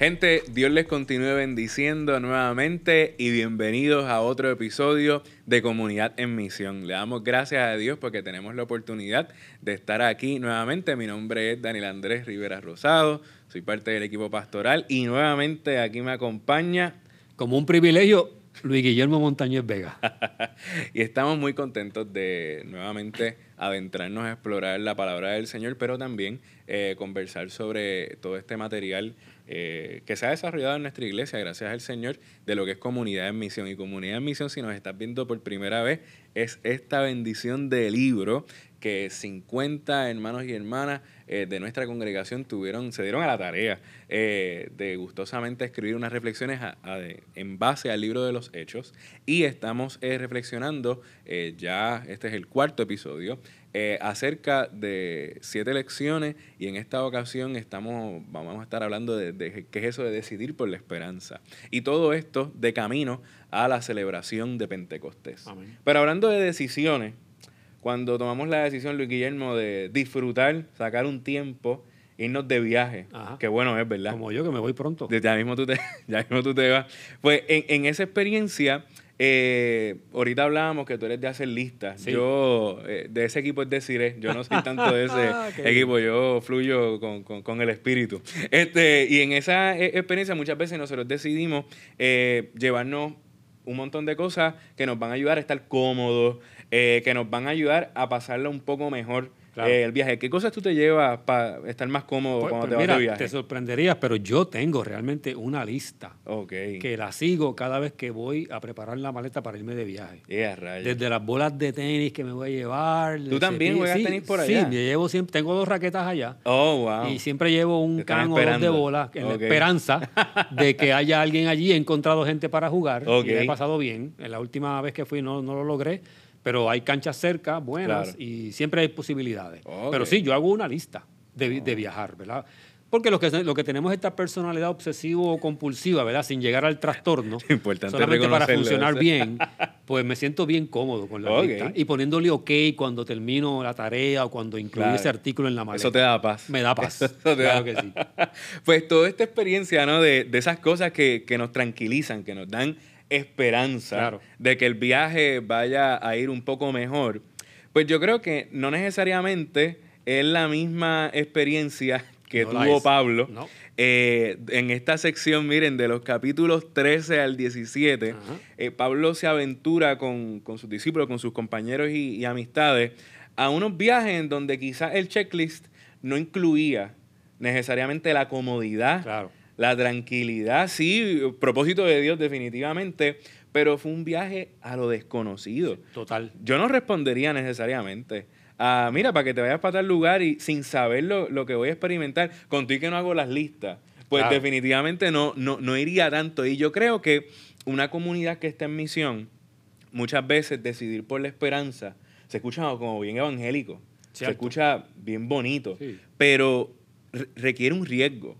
Gente, Dios les continúe bendiciendo nuevamente y bienvenidos a otro episodio de Comunidad en Misión. Le damos gracias a Dios porque tenemos la oportunidad de estar aquí nuevamente. Mi nombre es Daniel Andrés Rivera Rosado, soy parte del equipo pastoral y nuevamente aquí me acompaña... Como un privilegio, Luis Guillermo Montañez Vega. y estamos muy contentos de nuevamente adentrarnos a explorar la palabra del Señor, pero también eh, conversar sobre todo este material eh, que se ha desarrollado en nuestra iglesia, gracias al Señor, de lo que es comunidad en misión. Y comunidad en misión, si nos estás viendo por primera vez, es esta bendición de libro que 50 hermanos y hermanas eh, de nuestra congregación tuvieron, se dieron a la tarea eh, de gustosamente escribir unas reflexiones en base al libro de los hechos. Y estamos reflexionando, ya este es el cuarto episodio, eh, acerca de siete lecciones y en esta ocasión estamos, vamos a estar hablando de, qué es eso de decidir por la esperanza. Y todo esto de camino a la celebración de Pentecostés. Pero hablando de decisiones, cuando tomamos la decisión, Luis Guillermo, de disfrutar, sacar un tiempo, irnos de viaje, qué bueno es, ¿verdad? Como yo que me voy pronto. Ya mismo tú te, ya mismo tú te vas. Pues en, en esa experiencia eh, ahorita hablábamos que tú eres de hacer listas. Yo, eh, de ese equipo es decir, yo no soy tanto de ese ah, equipo, yo fluyo con, el espíritu. Este, y en esa eh, experiencia muchas veces nosotros decidimos eh, llevarnos un montón de cosas que nos van a ayudar a estar cómodos, que nos van a ayudar a pasarla un poco mejor eh, el viaje. ¿Qué cosas tú te llevas para estar más cómodo pues, cuando pues te vas de viaje? Te sorprenderías, pero yo tengo realmente una lista que la sigo cada vez que voy a preparar la maleta para irme de viaje. Desde las bolas de tenis que me voy a llevar. ¿Tú también juegas tenis por allá? Sí, me llevo siempre, tengo dos raquetas allá. Oh, wow. Y siempre llevo un can o dos de bolas en la esperanza de que haya alguien allí. He encontrado gente para jugar y he pasado bien. En la última vez que fui no, no lo logré pero hay canchas cerca, buenas, y siempre hay posibilidades. Pero sí, yo hago una lista de, de viajar, ¿verdad? Porque lo que, lo que tenemos es esta personalidad obsesivo-compulsiva, ¿verdad? Sin llegar al trastorno. Importante solamente para funcionar bien, pues me siento bien cómodo con la lista. Y poniéndole ok cuando termino la tarea o cuando incluyo ese artículo en la maleta. Eso te da paz. Me da paz. claro que sí. Pues toda esta experiencia, ¿no? De, de esas cosas que, que nos tranquilizan, que nos dan esperanza de que el viaje vaya a ir un poco mejor, pues yo creo que no necesariamente es la misma experiencia que tuvo Pablo. Eh, en esta sección, miren, de los capítulos 13 al 17, eh, Pablo se aventura con, sus discípulos, con sus compañeros y, y, amistades, a unos viajes en donde quizás el checklist no incluía necesariamente la comodidad. Claro la tranquilidad, sí, propósito de Dios definitivamente, pero fue un viaje a lo desconocido. Total. Yo no respondería necesariamente. a, mira, para que te vayas para tal lugar y sin saber lo, que voy a experimentar, contigo que no hago las listas, pues definitivamente no, no, no iría tanto. Y yo creo que una comunidad que está en misión, muchas veces decidir por la esperanza, se escucha como bien evangélico, se escucha bien bonito, pero requiere un riesgo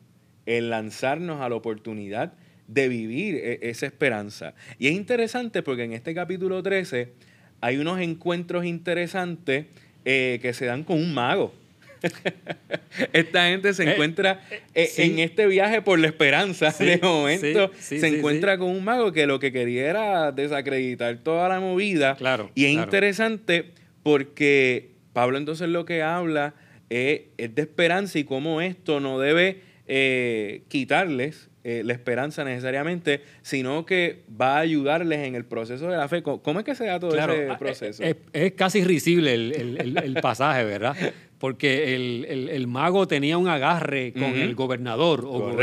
el lanzarnos a la oportunidad de vivir e-, esa esperanza. Y es interesante porque en este capítulo 13 hay unos encuentros interesantes eh, que se dan con un mago. Esta gente se eh, encuentra eh, en este viaje por la esperanza. de momento se encuentra con un mago que lo que quería era desacreditar toda la movida. Claro, y es interesante porque Pablo entonces lo que habla es de esperanza y cómo esto no debe eh, quitarles eh, la esperanza necesariamente, sino que va a ayudarles en el proceso de la fe. ¿Cómo es que se da todo ese ah, proceso? Es, casi risible el, pasaje, ¿verdad? Porque el, mago tenía un agarre con el gobernador. O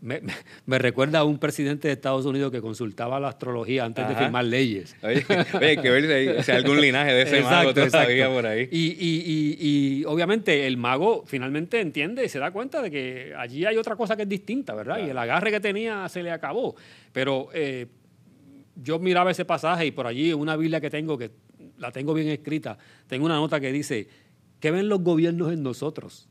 me, me, recuerda a un presidente de Estados Unidos que consultaba la astrología antes de firmar leyes. Oye, hay que ver si hay algún linaje de ese mago todavía por ahí. Y, y, y, obviamente el mago finalmente entiende y se da cuenta de que allí hay otra cosa que es distinta, ¿verdad? Y el agarre que tenía se le acabó. Pero eh, yo miraba ese pasaje y por allí una Biblia que tengo, que la tengo bien escrita, tengo una nota que dice, ¿qué ven los gobiernos en nosotros?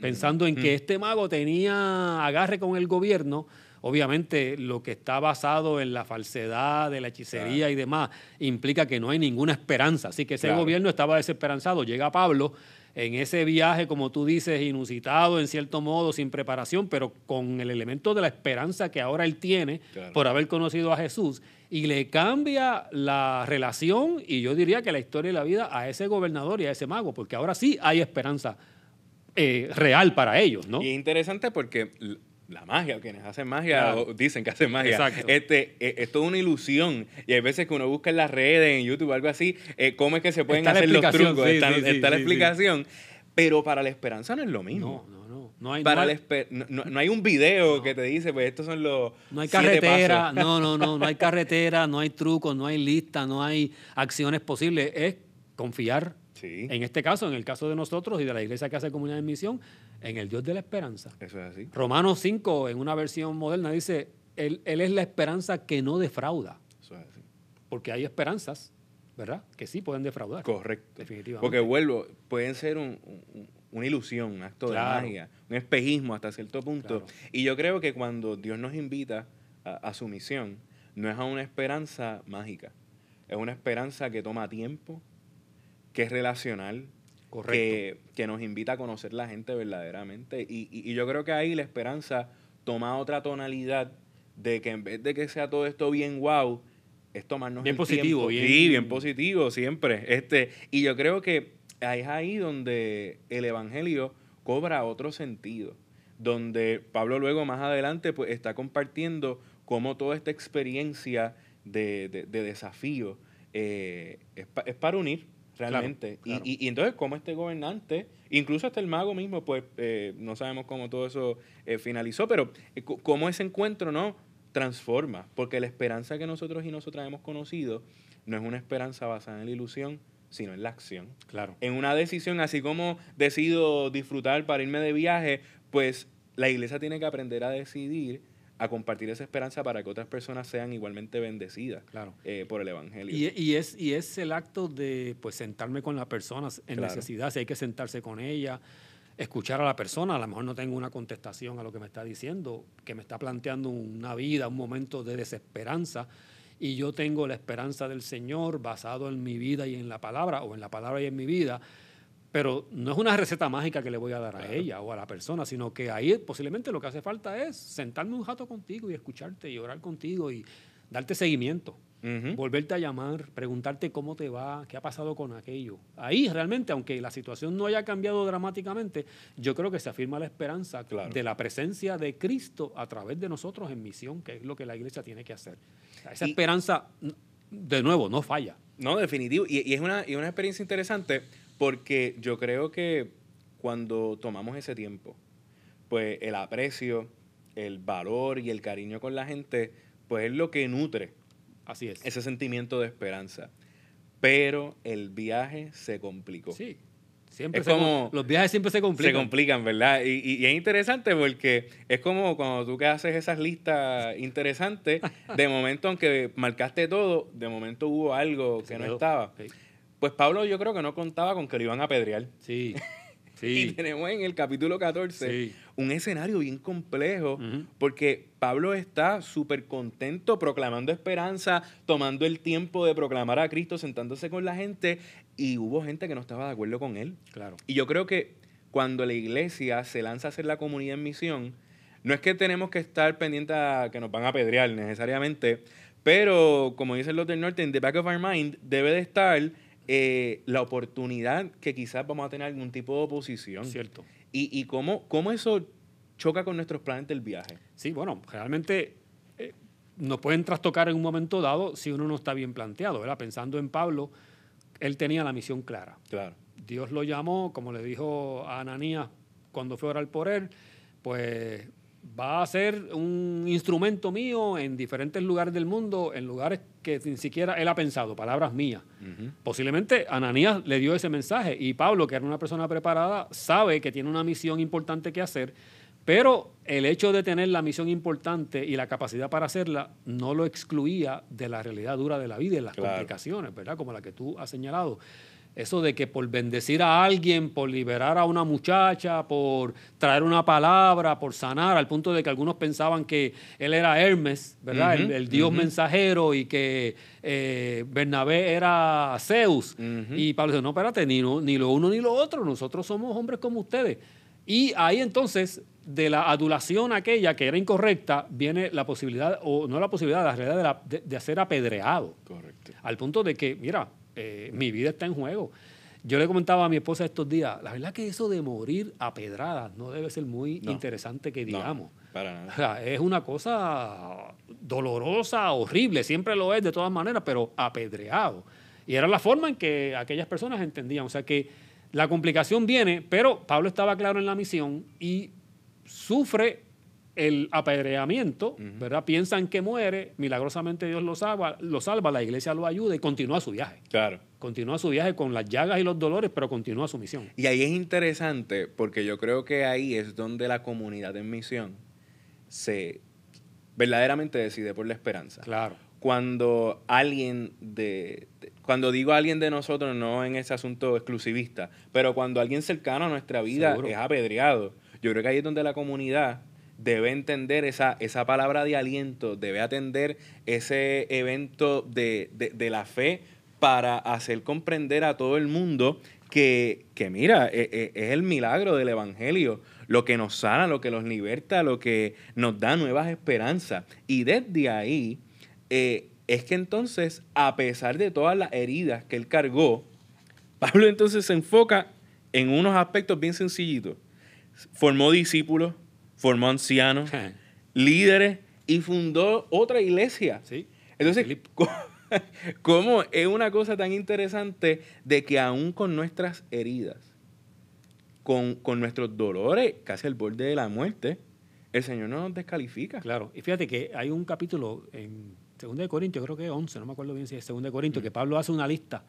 Pensando en que este mago tenía agarre con el gobierno obviamente lo que está basado en la falsedad, de la hechicería y demás, implica que no hay ninguna esperanza. Así que ese gobierno estaba desesperanzado. Llega Pablo en ese viaje, como tú dices, inusitado en cierto modo, sin preparación, pero con el elemento de la esperanza que ahora él tiene por haber conocido a Jesús, y le cambia la relación y yo diría que la historia de la vida a ese gobernador y a ese mago, porque ahora sí hay esperanza eh, real para ellos, ¿no? Y es interesante porque la magia, quienes hacen magia dicen que hacen magia. Este, eh, esto es una ilusión. Y hay veces que uno busca en las redes, en YouTube, algo así, eh, cómo es que se pueden hacer los trucos. está, la explicación. Pero para la esperanza no es lo mismo. No, no, no. No hay, para no, hay, un video que te dice, pues estos son los. No hay carretera, no, no, no, no hay carretera, no hay trucos, no hay lista, no hay acciones posibles. Es confiar. En este caso, en el caso de nosotros y de la iglesia que hace comunidad de misión, en el Dios de la esperanza. Eso es así. Romanos 5, en una versión moderna, dice, él, es la esperanza que no defrauda. Eso es así. Porque hay esperanzas, ¿verdad? Que sí pueden defraudar. Correcto. Definitivamente. Porque vuelvo, pueden ser una ilusión, un acto de magia, un espejismo hasta cierto punto. Y yo creo que cuando Dios nos invita a, su misión, no es a una esperanza mágica, es una esperanza que toma tiempo, que es relacional, que, que, nos invita a conocer la gente verdaderamente. Y, y, yo creo que ahí la esperanza toma otra tonalidad de que en vez de que sea todo esto bien wow, es tomarnos bien positivo, Bien, sí, bien positivo siempre. Este, y yo creo que es ahí donde el evangelio cobra otro sentido, donde Pablo luego más adelante pues está compartiendo cómo toda esta experiencia de, de, desafío eh, es, es, para unir, realmente. Y, y, entonces, como este gobernante, incluso hasta el mago mismo, pues eh, no sabemos cómo todo eso eh, finalizó, pero eh, cómo ese encuentro no transforma, porque la esperanza que nosotros y nosotras hemos conocido no es una esperanza basada en la ilusión, sino en la acción. Claro. En una decisión, así como decido disfrutar para irme de viaje, pues la iglesia tiene que aprender a decidir a compartir esa esperanza para que otras personas sean igualmente bendecidas claro. Eh, por el Evangelio. Y, y, es, y es el acto de pues sentarme con la persona en necesidad, si hay que sentarse con ella, escuchar a la persona, a lo mejor no tengo una contestación a lo que me está diciendo, que me está planteando una vida, un momento de desesperanza, y yo tengo la esperanza del Señor basado en mi vida y en la palabra, o en la palabra y en mi vida, pero no es una receta mágica que le voy a dar a ella o a la persona, sino que ahí posiblemente lo que hace falta es sentarme un rato contigo y escucharte y orar contigo y darte seguimiento. Volverte a llamar, preguntarte cómo te va, qué ha pasado con aquello. Ahí realmente, aunque la situación no haya cambiado dramáticamente, yo creo que se afirma la esperanza de la presencia de Cristo a través de nosotros en misión, que es lo que la iglesia tiene que hacer. Esa esperanza, de nuevo, no falla. No, definitivo. Y, es, una, y una experiencia interesante porque yo creo que cuando tomamos ese tiempo, pues el aprecio, el valor y el cariño con la gente, pues es lo que nutre Así es. ese sentimiento de esperanza. Pero el viaje se complicó. Sí. Siempre es como, los viajes siempre se complican. Se complican, ¿verdad? Y, y, es interesante porque es como cuando tú que haces esas listas interesantes, de momento, aunque marcaste todo, de momento hubo algo que no estaba. Pues Pablo yo creo que no contaba con que lo iban a apedrear. Sí. Sí. y tenemos en el capítulo 14 un escenario bien complejo porque Pablo está súper contento proclamando esperanza, tomando el tiempo de proclamar a Cristo, sentándose con la gente y hubo gente que no estaba de acuerdo con él. Claro. Y yo creo que cuando la iglesia se lanza a hacer la comunidad en misión, no es que tenemos que estar pendientes a que nos van a apedrear necesariamente, pero como dicen los del norte, en the back of our mind debe de estar eh, la oportunidad que quizás vamos a tener algún tipo de oposición. Cierto. Y, y cómo, cómo eso choca con nuestros planes del viaje. Sí, bueno, realmente eh, nos pueden trastocar en un momento dado si uno no está bien planteado, ¿verdad? Pensando en Pablo, él tenía la misión clara. Claro. Dios lo llamó, como le dijo a Ananías cuando fue a orar por él, pues va a ser un instrumento mío en diferentes lugares del mundo, en lugares que ni siquiera él ha pensado, palabras mías. Posiblemente Ananías le dio ese mensaje y Pablo, que era una persona preparada, sabe que tiene una misión importante que hacer, pero el hecho de tener la misión importante y la capacidad para hacerla no lo excluía de la realidad dura de la vida y las complicaciones, ¿verdad? Como la que tú has señalado. Eso de que por bendecir a alguien, por liberar a una muchacha, por traer una palabra, por sanar, al punto de que algunos pensaban que él era Hermes, ¿verdad? el, dios mensajero y que eh, Bernabé era Zeus. Y Pablo dice, no, espérate, ni, ni lo uno ni lo otro, nosotros somos hombres como ustedes. Y ahí entonces, de la adulación aquella que era incorrecta, viene la posibilidad, o no la posibilidad, la realidad de, de, de ser apedreado. Correcto. Al punto de que, mira, eh, mi vida está en juego. Yo le comentaba a mi esposa estos días, la verdad que eso de morir a pedradas no debe ser muy interesante que digamos. para nada. es una cosa dolorosa, horrible, siempre lo es de todas maneras, pero apedreado. Y era la forma en que aquellas personas entendían. O sea que la complicación viene, pero Pablo estaba claro en la misión y sufre el apedreamiento, ¿verdad? Piensan que muere, milagrosamente Dios lo salva, lo salva, la iglesia lo ayuda y continúa su viaje. Claro. Continúa su viaje con las llagas y los dolores, pero continúa su misión. Y ahí es interesante porque yo creo que ahí es donde la comunidad en misión se verdaderamente decide por la esperanza. Claro. Cuando alguien de, cuando digo alguien de nosotros, no en ese asunto exclusivista, pero cuando alguien cercano a nuestra vida es apedreado, yo creo que ahí es donde la comunidad debe entender esa, esa palabra de aliento, debe atender ese evento de, la fe para hacer comprender a todo el mundo que, mira, e, e, es, el milagro del Evangelio, lo que nos sana, lo que nos liberta, lo que nos da nuevas esperanzas. Y desde ahí eh, es que entonces, a pesar de todas las heridas que él cargó, Pablo entonces se enfoca en unos aspectos bien sencillitos. Formó discípulos, formó ancianos, líderes y fundó otra iglesia. Sí. Entonces, ¿cómo, es una cosa tan interesante de que aún con nuestras heridas, con, nuestros dolores, casi al borde de la muerte, el Señor no nos descalifica? Claro, y fíjate que hay un capítulo en 2 de Corintios, creo que es 11, no me acuerdo bien si es 2 de Corintios, que Pablo hace una lista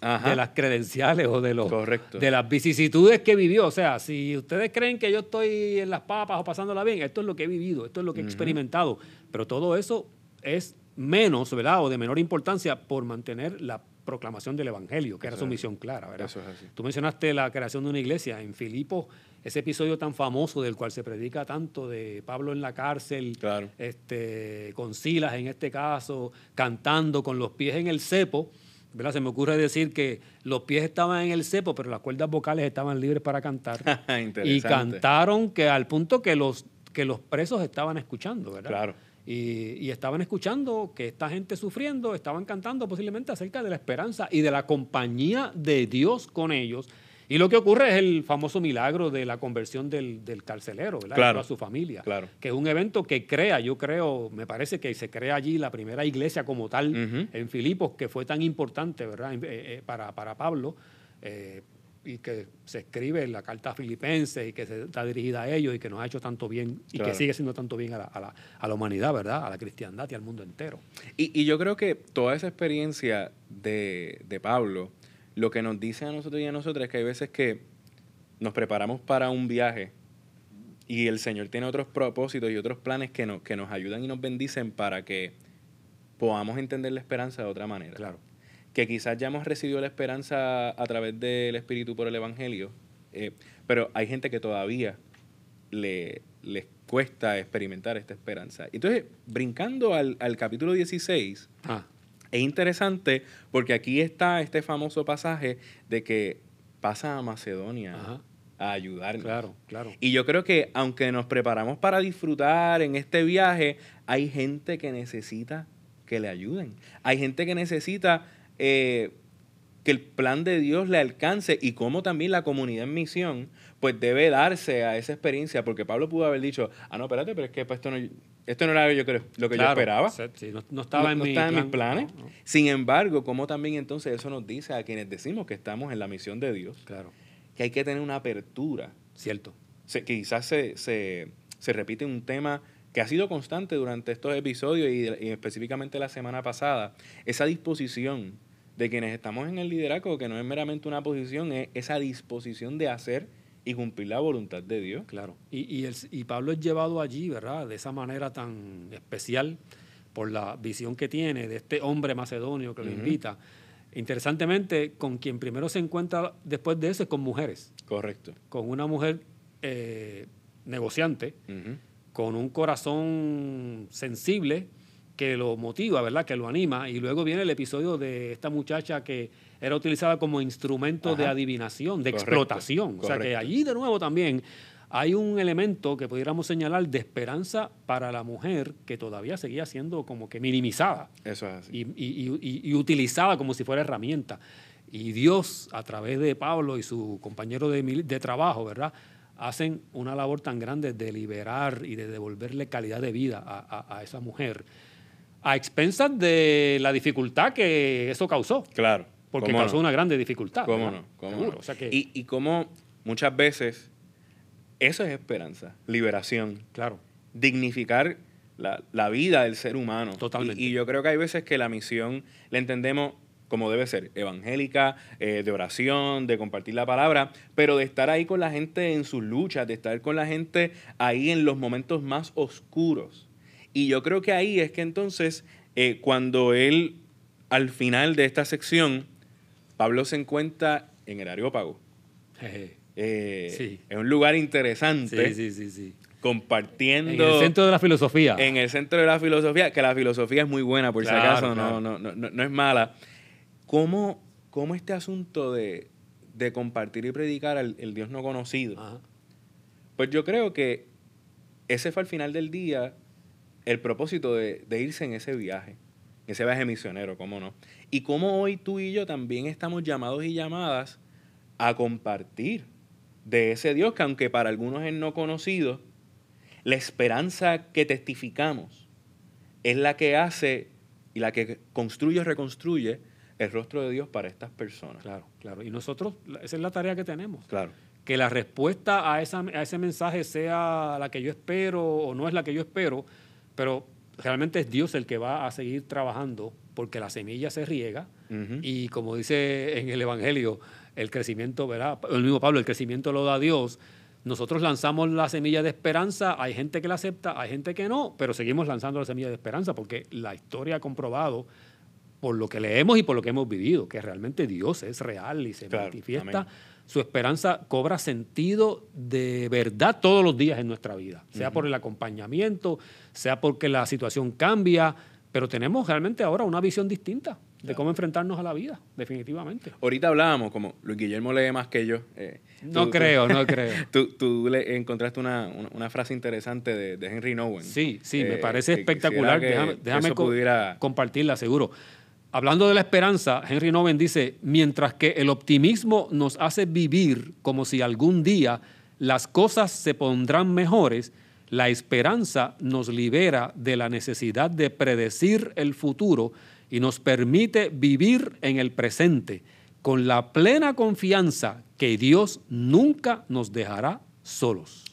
de las credenciales o de, los, de las vicisitudes que vivió. O sea, si ustedes creen que yo estoy en las papas o pasándola bien, esto es lo que he vivido, esto es lo que he experimentado. Pero todo eso es menos, ¿verdad? O de menor importancia por mantener la proclamación del Evangelio, que era su misión clara, ¿verdad? Eso es así. Tú mencionaste la creación de una iglesia en Filipos, ese episodio tan famoso del cual se predica tanto de Pablo en la cárcel, este, con Silas en este caso, cantando con los pies en el cepo. Se me ocurre decir que los pies estaban en el cepo, pero las cuerdas vocales estaban libres para cantar. y cantaron que al punto que los, que los presos estaban escuchando, ¿verdad? Claro. Y, y, estaban escuchando que esta gente sufriendo, estaban cantando posiblemente acerca de la esperanza y de la compañía de Dios con ellos y lo que ocurre es el famoso milagro de la conversión del, carcelero, ¿verdad? Claro, a su familia. Claro. Que es un evento que crea, yo creo, me parece que se crea allí la primera iglesia como tal en Filipos, que fue tan importante, ¿verdad? Eh, eh, para, para Pablo. Eh, y que se escribe en la carta filipense y que se está dirigida a ellos y que nos ha hecho tanto bien y que sigue siendo tanto bien a la, a, la, a la, humanidad, ¿verdad? A la cristiandad y al mundo entero. Y, y yo creo que toda esa experiencia de, de Pablo lo que nos dice a nosotros y a nosotras es que hay veces que nos preparamos para un viaje y el Señor tiene otros propósitos y otros planes que nos, que nos ayudan y nos bendicen para que podamos entender la esperanza de otra manera. Claro. Que quizás ya hemos recibido la esperanza a través del Espíritu por el Evangelio, eh, pero hay gente que todavía le, les cuesta experimentar esta esperanza. Entonces, brincando al, al capítulo 16, ah. Es interesante porque aquí está este famoso pasaje de que pasa a Macedonia a ayudarnos. Claro, claro. Y yo creo que aunque nos preparamos para disfrutar en este viaje, hay gente que necesita que le ayuden. Hay gente que necesita eh, que el plan de Dios le alcance y como también la comunidad en misión pues debe darse a esa experiencia, porque Pablo pudo haber dicho, ah, no, espérate, pero es que esto no, esto no era lo, que yo esperaba. no, estaba, en, mis planes. Sin embargo, como también entonces eso nos dice a quienes decimos que estamos en la misión de Dios, claro. que hay que tener una apertura. Cierto. Se, quizás se, se, se repite un tema que ha sido constante durante estos episodios y, y específicamente la semana pasada, esa disposición de quienes estamos en el liderazgo, que no es meramente una posición, es esa disposición de hacer y cumplir la voluntad de Dios. Claro. Y, y, el, y Pablo es llevado allí, ¿verdad? De esa manera tan especial por la visión que tiene de este hombre macedonio que lo invita. Interesantemente, con quien primero se encuentra después de eso es con mujeres. Correcto. Con una mujer eh, negociante, con un corazón sensible que lo motiva, ¿verdad? Que lo anima. Y luego viene el episodio de esta muchacha que era utilizada como instrumento de adivinación, de explotación. O sea que allí de nuevo también hay un elemento que pudiéramos señalar de esperanza para la mujer que todavía seguía siendo como que minimizada. Eso es así. Y, utilizada como si fuera herramienta. Y Dios, a través de Pablo y su compañero de, de trabajo, ¿verdad? hacen una labor tan grande de liberar y de devolverle calidad de vida a, esa mujer, a expensas de la dificultad que eso causó. Claro. Porque causó una grande dificultad. ¿Cómo no? y, y cómo muchas veces eso es esperanza, liberación. Claro. Dignificar la, vida del ser humano. Totalmente. y, yo creo que hay veces que la misión la entendemos como debe ser, evangélica, eh, de oración, de compartir la palabra, pero de estar ahí con la gente en sus luchas, de estar con la gente ahí en los momentos más oscuros. Y yo creo que ahí es que entonces, eh, cuando él, al final de esta sección, Pablo se encuentra en el Areópago. Eh, sí. Es un lugar interesante. Sí, sí, sí, sí. Compartiendo. En el centro de la filosofía. En el centro de la filosofía, que la filosofía es muy buena, por si acaso, no, no, no, no, es mala. ¿Cómo, cómo este asunto de, compartir y predicar al el Dios no conocido? Pues yo creo que ese fue al final del día el propósito de, irse en ese viaje, ese viaje misionero, cómo no. Y cómo hoy tú y yo también estamos llamados y llamadas a compartir de ese Dios que aunque para algunos es no conocido, la esperanza que testificamos es la que hace y la que construye o reconstruye el rostro de Dios para estas personas. Claro, claro. Y nosotros, esa es la tarea que tenemos. Claro. Que la respuesta a, esa, a ese mensaje sea la que yo espero o no es la que yo espero, pero realmente es Dios el que va a seguir trabajando porque la semilla se riega y como dice en el Evangelio, el crecimiento, ¿verdad? El mismo Pablo, el crecimiento lo da Dios. Nosotros lanzamos la semilla de esperanza, hay gente que la acepta, hay gente que no, pero seguimos lanzando la semilla de esperanza porque la historia ha comprobado por lo que leemos y por lo que hemos vivido, que realmente Dios es real y se manifiesta. Su esperanza cobra sentido de verdad todos los días en nuestra vida, sea por el acompañamiento, sea porque la situación cambia, pero tenemos realmente ahora una visión distinta de cómo enfrentarnos a la vida, definitivamente. Ahorita hablábamos, como Luis Guillermo lee más que yo. Eh, no creo, no creo. Tú, le encontraste una, frase interesante de, Henry Nowen. Sí, sí, me eh, parece espectacular. déjame, compartirla, seguro. Hablando de la esperanza, Henry Nowen dice, mientras que el optimismo nos hace vivir como si algún día las cosas se pondrán mejores, la esperanza nos libera de la necesidad de predecir el futuro y nos permite vivir en el presente con la plena confianza que Dios nunca nos dejará solos.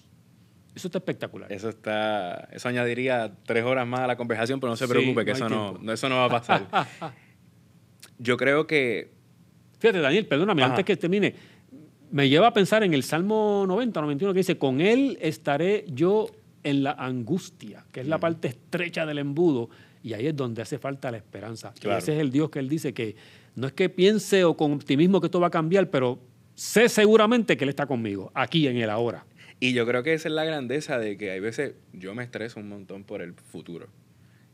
Eso está espectacular. Eso está, eso añadiría tres horas más a la conversación, pero no se preocupe que eso no, eso no va a pasar. Yo creo que. Fíjate, Daniel, perdóname, antes que termine, me lleva a pensar en el Salmo 90, 91, que dice: Con él estaré yo en la angustia, que es la parte estrecha del embudo, y ahí es donde hace falta la esperanza. Y ese es el Dios que él dice que no es que piense o con optimismo que esto va a cambiar, pero sé seguramente que él está conmigo, aquí en el ahora. Y yo creo que esa es la grandeza de que hay veces yo me estreso un montón por el futuro.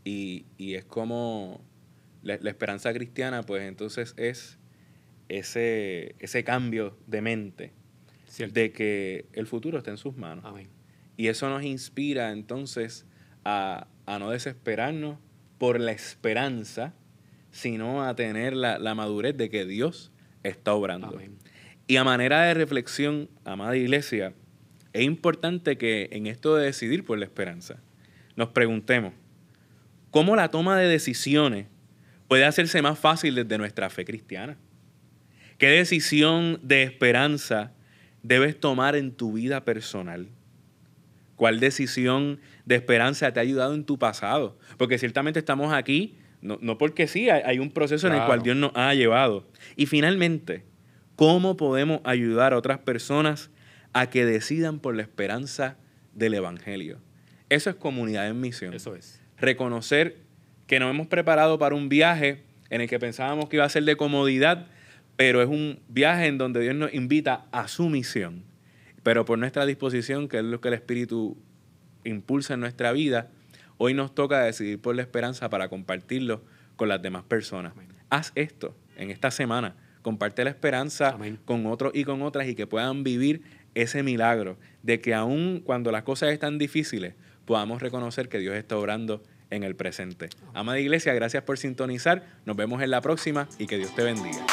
Y, es como la, esperanza cristiana, pues entonces es ese, ese cambio de mente de que el futuro está en sus manos. Amén. Y eso nos inspira entonces a, no desesperarnos por la esperanza, sino a tener la, madurez de que Dios está obrando. Y a manera de reflexión, amada iglesia, es importante que en esto de decidir por la esperanza, nos preguntemos, ¿cómo la toma de decisiones puede hacerse más fácil desde nuestra fe cristiana? ¿Qué decisión de esperanza debes tomar en tu vida personal? ¿Cuál decisión de esperanza te ha ayudado en tu pasado? Porque ciertamente estamos aquí, no, porque sí, hay, un proceso en el cual Dios nos ha llevado. Y finalmente, ¿cómo podemos ayudar a otras personas a que decidan por la esperanza del Evangelio? Eso es comunidad en misión. Eso es. Reconocer que nos hemos preparado para un viaje en el que pensábamos que iba a ser de comodidad, pero es un viaje en donde Dios nos invita a su misión. Pero por nuestra disposición, que es lo que el Espíritu impulsa en nuestra vida, hoy nos toca decidir por la esperanza para compartirlo con las demás personas. Haz esto en esta semana. Comparte la esperanza con otros y con otras y que puedan vivir ese milagro de que aun cuando las cosas están difíciles, podamos reconocer que Dios está obrando en el presente. Amada Iglesia, gracias por sintonizar. Nos vemos en la próxima y que Dios te bendiga.